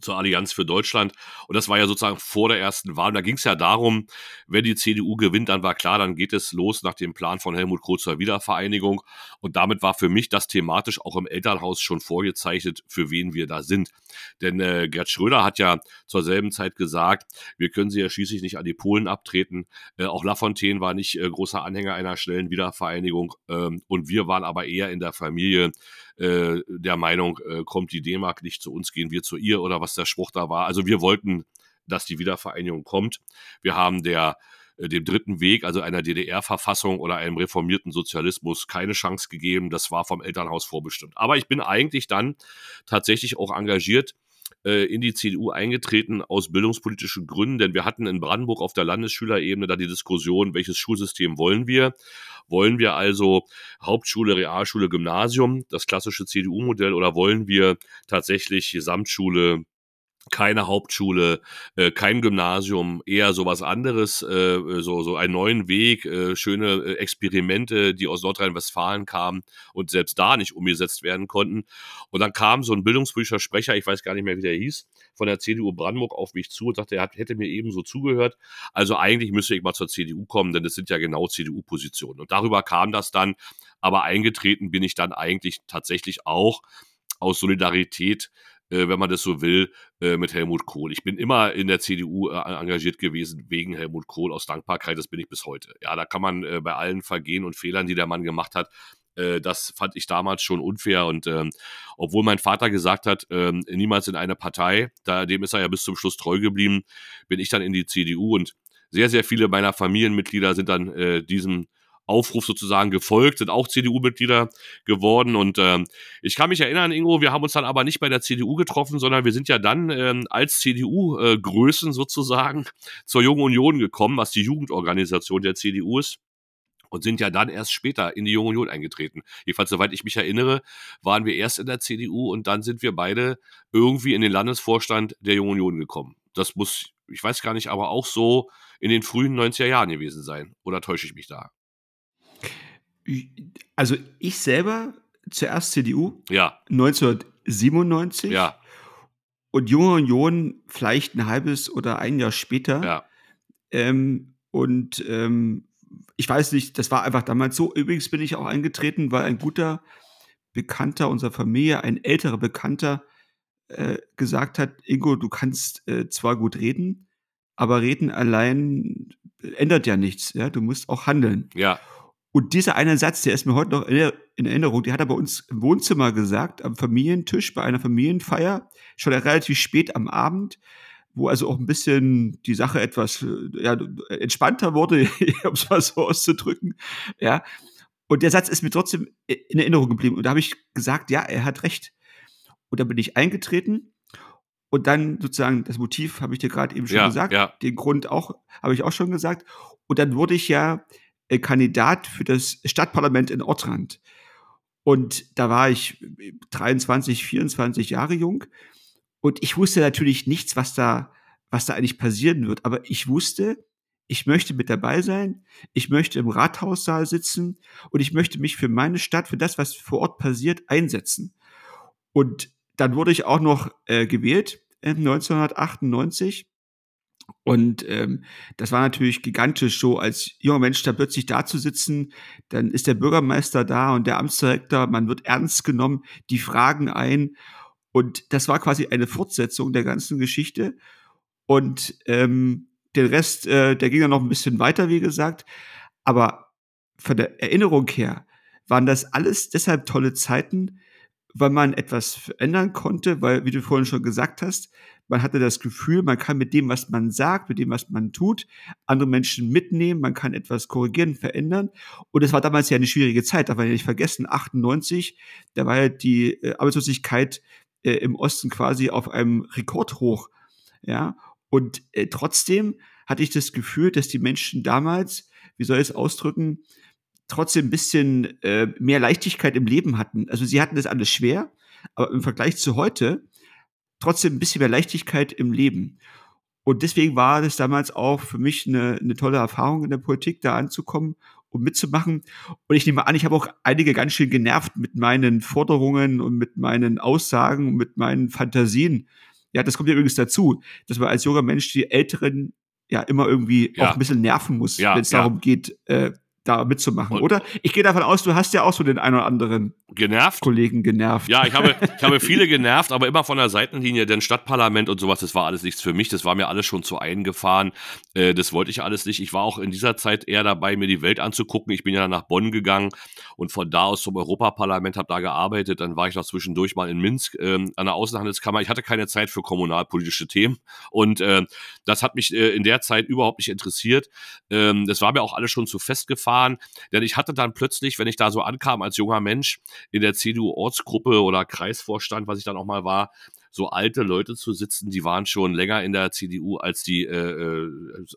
zur Allianz für Deutschland. Und das war ja sozusagen vor der ersten Wahl. Und da ging es ja darum, wenn die CDU gewinnt, dann war klar, dann geht es los nach dem Plan von Helmut Kohl zur Wiedervereinigung. Und damit war für mich das thematisch auch im Elternhaus schon vorgezeichnet, für wen wir da sind. Denn äh, Gerd Schröder hat ja zur selben Zeit gesagt, wir können sie ja schließlich nicht an die Polen abtreten. Äh, auch Lafontaine war nicht äh, großer Anhänger einer schnellen Wiedervereinigung. Ähm, und wir waren aber eher in der Familie äh, der Meinung, äh, kommt die D-Mark nicht zu uns, gehen wir zu ihr oder was der Spruch da war. Also wir wollten, dass die Wiedervereinigung kommt. Wir haben der äh, dem dritten Weg, also einer DDR-Verfassung oder einem reformierten Sozialismus, keine Chance gegeben. Das war vom Elternhaus vorbestimmt. Aber ich bin eigentlich dann tatsächlich auch engagiert äh, in die CDU eingetreten aus bildungspolitischen Gründen, denn wir hatten in Brandenburg auf der Landesschülerebene da die Diskussion, welches Schulsystem wollen wir? Wollen wir also Hauptschule, Realschule, Gymnasium, das klassische CDU-Modell, oder wollen wir tatsächlich Gesamtschule, keine Hauptschule, äh, kein Gymnasium, eher sowas anderes, äh, so, so einen neuen Weg, äh, schöne äh, Experimente, die aus Nordrhein-Westfalen kamen und selbst da nicht umgesetzt werden konnten. Und dann kam so ein bildungspolitischer Sprecher, ich weiß gar nicht mehr, wie der hieß, von der CDU Brandenburg auf mich zu und sagte, er hätte mir ebenso zugehört. Also eigentlich müsste ich mal zur CDU kommen, denn das sind ja genau CDU-Positionen. Und darüber kam das dann, aber eingetreten bin ich dann eigentlich tatsächlich auch aus Solidarität äh, wenn man das so will, äh, mit Helmut Kohl. Ich bin immer in der CDU äh, engagiert gewesen wegen Helmut Kohl aus Dankbarkeit, das bin ich bis heute. Ja, da kann man äh, bei allen Vergehen und Fehlern, die der Mann gemacht hat, äh, das fand ich damals schon unfair und ähm, obwohl mein Vater gesagt hat, ähm, niemals in eine Partei, da, dem ist er ja bis zum Schluss treu geblieben, bin ich dann in die CDU und sehr, sehr viele meiner Familienmitglieder sind dann äh, diesem Aufruf sozusagen gefolgt, sind auch CDU-Mitglieder geworden. Und ähm, ich kann mich erinnern, Ingo, wir haben uns dann aber nicht bei der CDU getroffen, sondern wir sind ja dann ähm, als CDU-Größen sozusagen zur Jungen Union gekommen, was die Jugendorganisation der CDU ist und sind ja dann erst später in die Junge Union eingetreten. Jedenfalls, soweit ich mich erinnere, waren wir erst in der CDU und dann sind wir beide irgendwie in den Landesvorstand der Jungen Union gekommen. Das muss, ich weiß gar nicht, aber auch so in den frühen 90er Jahren gewesen sein. Oder täusche ich mich da? Also ich selber zuerst CDU. Ja. 1997. Ja. Und Junge Union vielleicht ein halbes oder ein Jahr später. Ja. Ähm, und ähm, ich weiß nicht, das war einfach damals so. Übrigens bin ich auch eingetreten, weil ein guter Bekannter unserer Familie, ein älterer Bekannter, äh, gesagt hat, Ingo, du kannst äh, zwar gut reden, aber reden allein ändert ja nichts. Ja, du musst auch handeln. Ja. Und dieser eine Satz, der ist mir heute noch in Erinnerung, die hat er bei uns im Wohnzimmer gesagt, am Familientisch, bei einer Familienfeier, schon relativ spät am Abend, wo also auch ein bisschen die Sache etwas äh, ja, entspannter wurde, um es mal so auszudrücken. Ja. Und der Satz ist mir trotzdem in Erinnerung geblieben. Und da habe ich gesagt, ja, er hat recht. Und da bin ich eingetreten. Und dann sozusagen das Motiv habe ich dir gerade eben schon ja, gesagt, ja. den Grund auch habe ich auch schon gesagt. Und dann wurde ich ja Kandidat für das Stadtparlament in Ortrand. Und da war ich 23, 24 Jahre jung. Und ich wusste natürlich nichts, was da, was da eigentlich passieren wird. Aber ich wusste, ich möchte mit dabei sein. Ich möchte im Rathaussaal sitzen. Und ich möchte mich für meine Stadt, für das, was vor Ort passiert, einsetzen. Und dann wurde ich auch noch äh, gewählt, äh, 1998. Und ähm, das war natürlich gigantisch, so als junger Mensch da plötzlich da zu sitzen. Dann ist der Bürgermeister da und der Amtsdirektor, man wird ernst genommen, die fragen ein. Und das war quasi eine Fortsetzung der ganzen Geschichte. Und ähm, den Rest, äh, der ging dann noch ein bisschen weiter, wie gesagt. Aber von der Erinnerung her waren das alles deshalb tolle Zeiten, weil man etwas verändern konnte, weil, wie du vorhin schon gesagt hast, man hatte das Gefühl, man kann mit dem, was man sagt, mit dem, was man tut, andere Menschen mitnehmen, man kann etwas korrigieren, verändern. Und es war damals ja eine schwierige Zeit, darf man ja nicht vergessen, 98, da war ja die äh, Arbeitslosigkeit äh, im Osten quasi auf einem Rekordhoch. Ja, und äh, trotzdem hatte ich das Gefühl, dass die Menschen damals, wie soll ich es ausdrücken, trotzdem ein bisschen äh, mehr Leichtigkeit im Leben hatten. Also sie hatten das alles schwer, aber im Vergleich zu heute trotzdem ein bisschen mehr Leichtigkeit im Leben. Und deswegen war das damals auch für mich eine, eine tolle Erfahrung in der Politik, da anzukommen und mitzumachen. Und ich nehme an, ich habe auch einige ganz schön genervt mit meinen Forderungen und mit meinen Aussagen und mit meinen Fantasien. Ja, das kommt ja übrigens dazu, dass man als junger Mensch die Älteren ja immer irgendwie ja. auch ein bisschen nerven muss, ja, wenn es ja. darum geht, äh, da mitzumachen, und, oder? Ich gehe davon aus, du hast ja auch so den einen oder anderen genervt? Kollegen genervt. Ja, ich habe, ich habe viele genervt, aber immer von der Seitenlinie, denn Stadtparlament und sowas, das war alles nichts für mich, das war mir alles schon zu eingefahren, äh, das wollte ich alles nicht. Ich war auch in dieser Zeit eher dabei, mir die Welt anzugucken. Ich bin ja nach Bonn gegangen und von da aus zum Europaparlament, habe da gearbeitet, dann war ich noch zwischendurch mal in Minsk äh, an der Außenhandelskammer. Ich hatte keine Zeit für kommunalpolitische Themen und äh, das hat mich äh, in der Zeit überhaupt nicht interessiert. Ähm, das war mir auch alles schon zu festgefahren gefahren, denn ich hatte dann plötzlich, wenn ich da so ankam als junger Mensch in der CDU-Ortsgruppe oder Kreisvorstand, was ich dann auch mal war, so alte Leute zu sitzen, die waren schon länger in der CDU, als die äh, äh,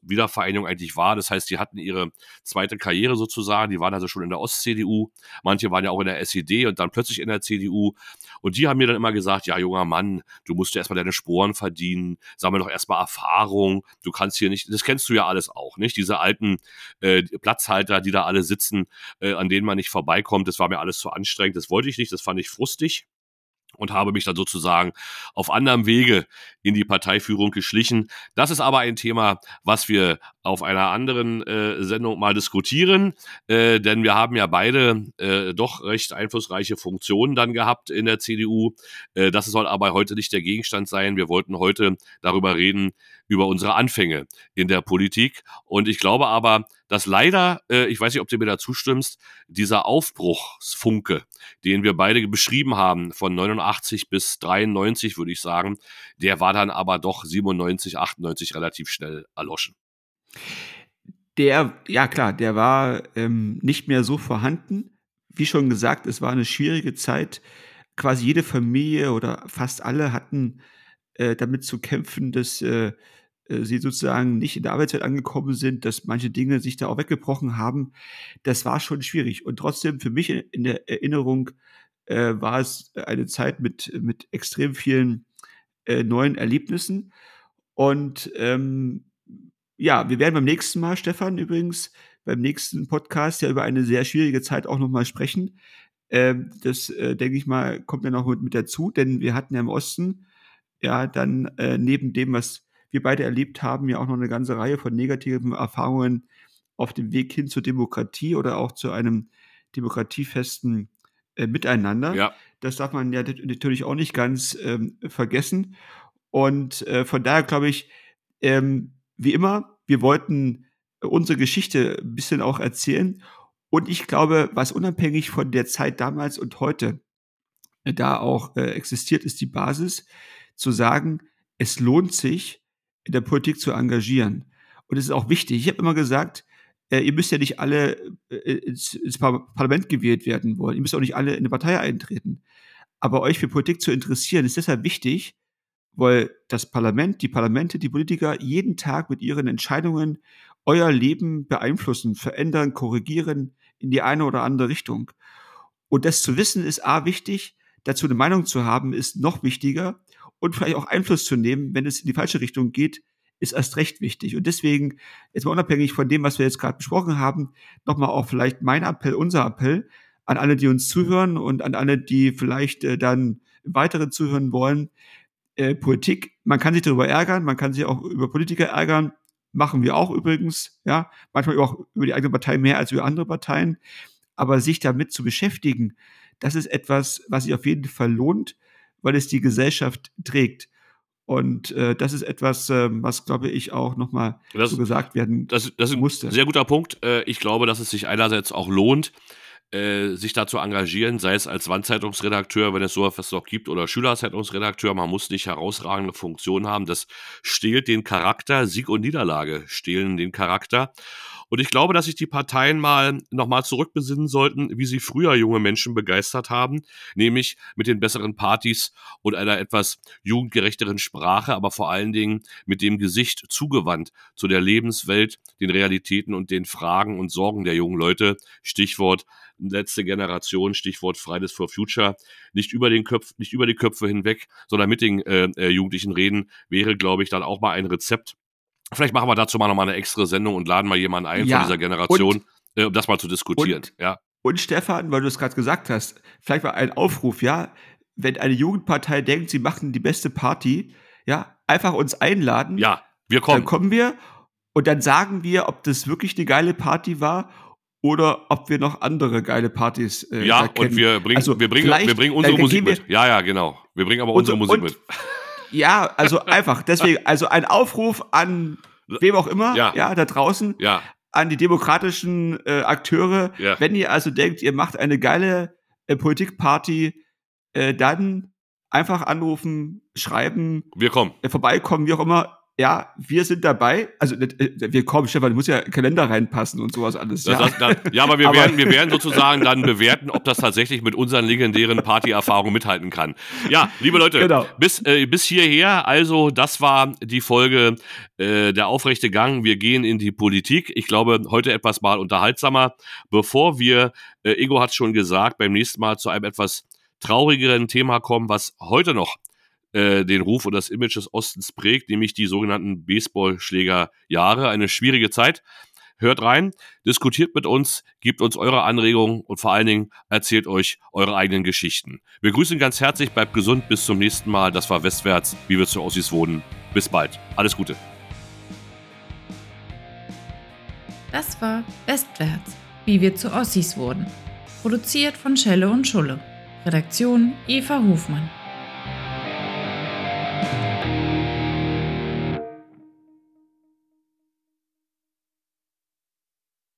Wiedervereinigung eigentlich war. Das heißt, die hatten ihre zweite Karriere sozusagen, die waren also schon in der Ost-CDU, manche waren ja auch in der SED und dann plötzlich in der CDU. Und die haben mir dann immer gesagt, ja, junger Mann, du musst ja erstmal deine Sporen verdienen, sammel doch erstmal Erfahrung, du kannst hier nicht, das kennst du ja alles auch, nicht? Diese alten äh, Platzhalter, die da alle sitzen, äh, an denen man nicht vorbeikommt, das war mir alles zu anstrengend, das wollte ich nicht, das fand ich frustig und habe mich dann sozusagen auf anderem Wege in die Parteiführung geschlichen. Das ist aber ein Thema, was wir auf einer anderen äh, Sendung mal diskutieren, äh, denn wir haben ja beide äh, doch recht einflussreiche Funktionen dann gehabt in der CDU. Äh, das soll aber heute nicht der Gegenstand sein. Wir wollten heute darüber reden, über unsere Anfänge in der Politik. Und ich glaube aber, dass leider, äh, ich weiß nicht, ob du mir da zustimmst, dieser Aufbruchsfunke, den wir beide beschrieben haben, von 89 bis 93, würde ich sagen, der war dann aber doch 97, 98 relativ schnell erloschen. Der, ja klar, der war ähm, nicht mehr so vorhanden. Wie schon gesagt, es war eine schwierige Zeit. Quasi jede Familie oder fast alle hatten äh, damit zu kämpfen, dass äh, äh, sie sozusagen nicht in der Arbeitszeit angekommen sind, dass manche Dinge sich da auch weggebrochen haben. Das war schon schwierig. Und trotzdem für mich in der Erinnerung äh, war es eine Zeit mit, mit extrem vielen äh, neuen Erlebnissen. Und ähm, ja, wir werden beim nächsten Mal, Stefan, übrigens, beim nächsten Podcast ja über eine sehr schwierige Zeit auch nochmal sprechen. Ähm, das, äh, denke ich mal, kommt ja noch mit, mit dazu, denn wir hatten ja im Osten ja dann äh, neben dem, was wir beide erlebt haben, ja auch noch eine ganze Reihe von negativen Erfahrungen auf dem Weg hin zur Demokratie oder auch zu einem demokratiefesten äh, Miteinander. Ja. Das darf man ja natürlich auch nicht ganz ähm, vergessen. Und äh, von daher glaube ich, ähm, wie immer, wir wollten unsere Geschichte ein bisschen auch erzählen. Und ich glaube, was unabhängig von der Zeit damals und heute äh, da auch äh, existiert, ist die Basis zu sagen, es lohnt sich, in der Politik zu engagieren. Und es ist auch wichtig. Ich habe immer gesagt, äh, ihr müsst ja nicht alle äh, ins, ins, Parlament gewählt werden wollen. Ihr müsst auch nicht alle in eine Partei eintreten. Aber euch für Politik zu interessieren, ist deshalb wichtig, weil das Parlament, die Parlamente, die Politiker jeden Tag mit ihren Entscheidungen euer Leben beeinflussen, verändern, korrigieren in die eine oder andere Richtung. Und das zu wissen ist A wichtig, dazu eine Meinung zu haben ist noch wichtiger und vielleicht auch Einfluss zu nehmen, wenn es in die falsche Richtung geht, ist erst recht wichtig. Und deswegen, jetzt mal unabhängig von dem, was wir jetzt gerade besprochen haben, nochmal auch vielleicht mein Appell, unser Appell an alle, die uns zuhören und an alle, die vielleicht äh, dann weitere zuhören wollen. Äh, Politik, man kann sich darüber ärgern, man kann sich auch über Politiker ärgern, machen wir auch übrigens, ja, manchmal auch über die eigene Partei mehr als über andere Parteien. Aber sich damit zu beschäftigen, das ist etwas, was sich auf jeden Fall lohnt weil es die Gesellschaft trägt. Und äh, das ist etwas, äh, was, glaube ich, auch nochmal so gesagt werden das, das ist ein musste. Sehr guter Punkt. Äh, ich glaube, dass es sich einerseits auch lohnt, äh, sich da zu engagieren, sei es als Wandzeitungsredakteur, wenn es so etwas noch gibt, oder Schülerzeitungsredakteur. Man muss nicht herausragende Funktionen haben. Das stehlt den Charakter. Sieg und Niederlage stehlen den Charakter. Und ich glaube, dass sich die Parteien mal nochmal zurückbesinnen sollten, wie sie früher junge Menschen begeistert haben, nämlich mit den besseren Partys und einer etwas jugendgerechteren Sprache, aber vor allen Dingen mit dem Gesicht zugewandt zu der Lebenswelt, den Realitäten und den Fragen und Sorgen der jungen Leute. Stichwort letzte Generation, Stichwort Fridays for Future, nicht über den Köpf, nicht über die Köpfe hinweg, sondern mit den äh, äh, Jugendlichen reden, wäre, glaube ich, dann auch mal ein Rezept, Vielleicht machen wir dazu mal nochmal eine extra Sendung und laden mal jemanden ein ja, von dieser Generation, äh, um das mal zu diskutieren. Und, ja. und Stefan, weil du es gerade gesagt hast, vielleicht mal ein Aufruf, ja, wenn eine Jugendpartei denkt, sie machen die beste Party, ja, einfach uns einladen. Ja, wir kommen. Dann kommen wir und dann sagen wir, ob das wirklich eine geile Party war oder ob wir noch andere geile Partys äh, Ja, und wir bringen, also wir bringen, wir bringen unsere Musik mit. Ja, ja, genau. Wir bringen aber unsere und, Musik mit. Ja, also einfach, deswegen, also ein Aufruf an wem auch immer, ja, ja da draußen, ja. an die demokratischen äh, Akteure. Ja. Wenn ihr also denkt, ihr macht eine geile äh, Politikparty, äh, dann einfach anrufen, schreiben. Wir kommen. Äh, vorbeikommen, wie auch immer ja, wir sind dabei. Also äh, wir kommen, Stefan, muss ja Kalender reinpassen und sowas alles. Ja, das, das, ja aber, wir, aber werden, wir werden sozusagen dann bewerten, ob das tatsächlich mit unseren legendären Partyerfahrungen mithalten kann. Ja, liebe Leute, genau. bis, äh, bis hierher, also das war die Folge äh, Der aufrechte Gang. Wir gehen in die Politik. Ich glaube, heute etwas mal unterhaltsamer. Bevor wir, äh, Ingo hat schon gesagt, beim nächsten Mal zu einem etwas traurigeren Thema kommen, was heute noch äh, den Ruf und das Image des Ostens prägt, nämlich die sogenannten Baseballschlägerjahre. Eine schwierige Zeit. Hört rein, diskutiert mit uns, gebt uns eure Anregungen und vor allen Dingen erzählt euch eure eigenen Geschichten. Wir grüßen ganz herzlich, bleibt gesund, bis zum nächsten Mal. Das war Westwärts, wie wir zu Ossis wohnen. Bis bald. Alles Gute. Das war Westwärts, wie wir zu Ossis wurden. Produziert von Schelle und Schulle. Redaktion Eva Hofmann. thank you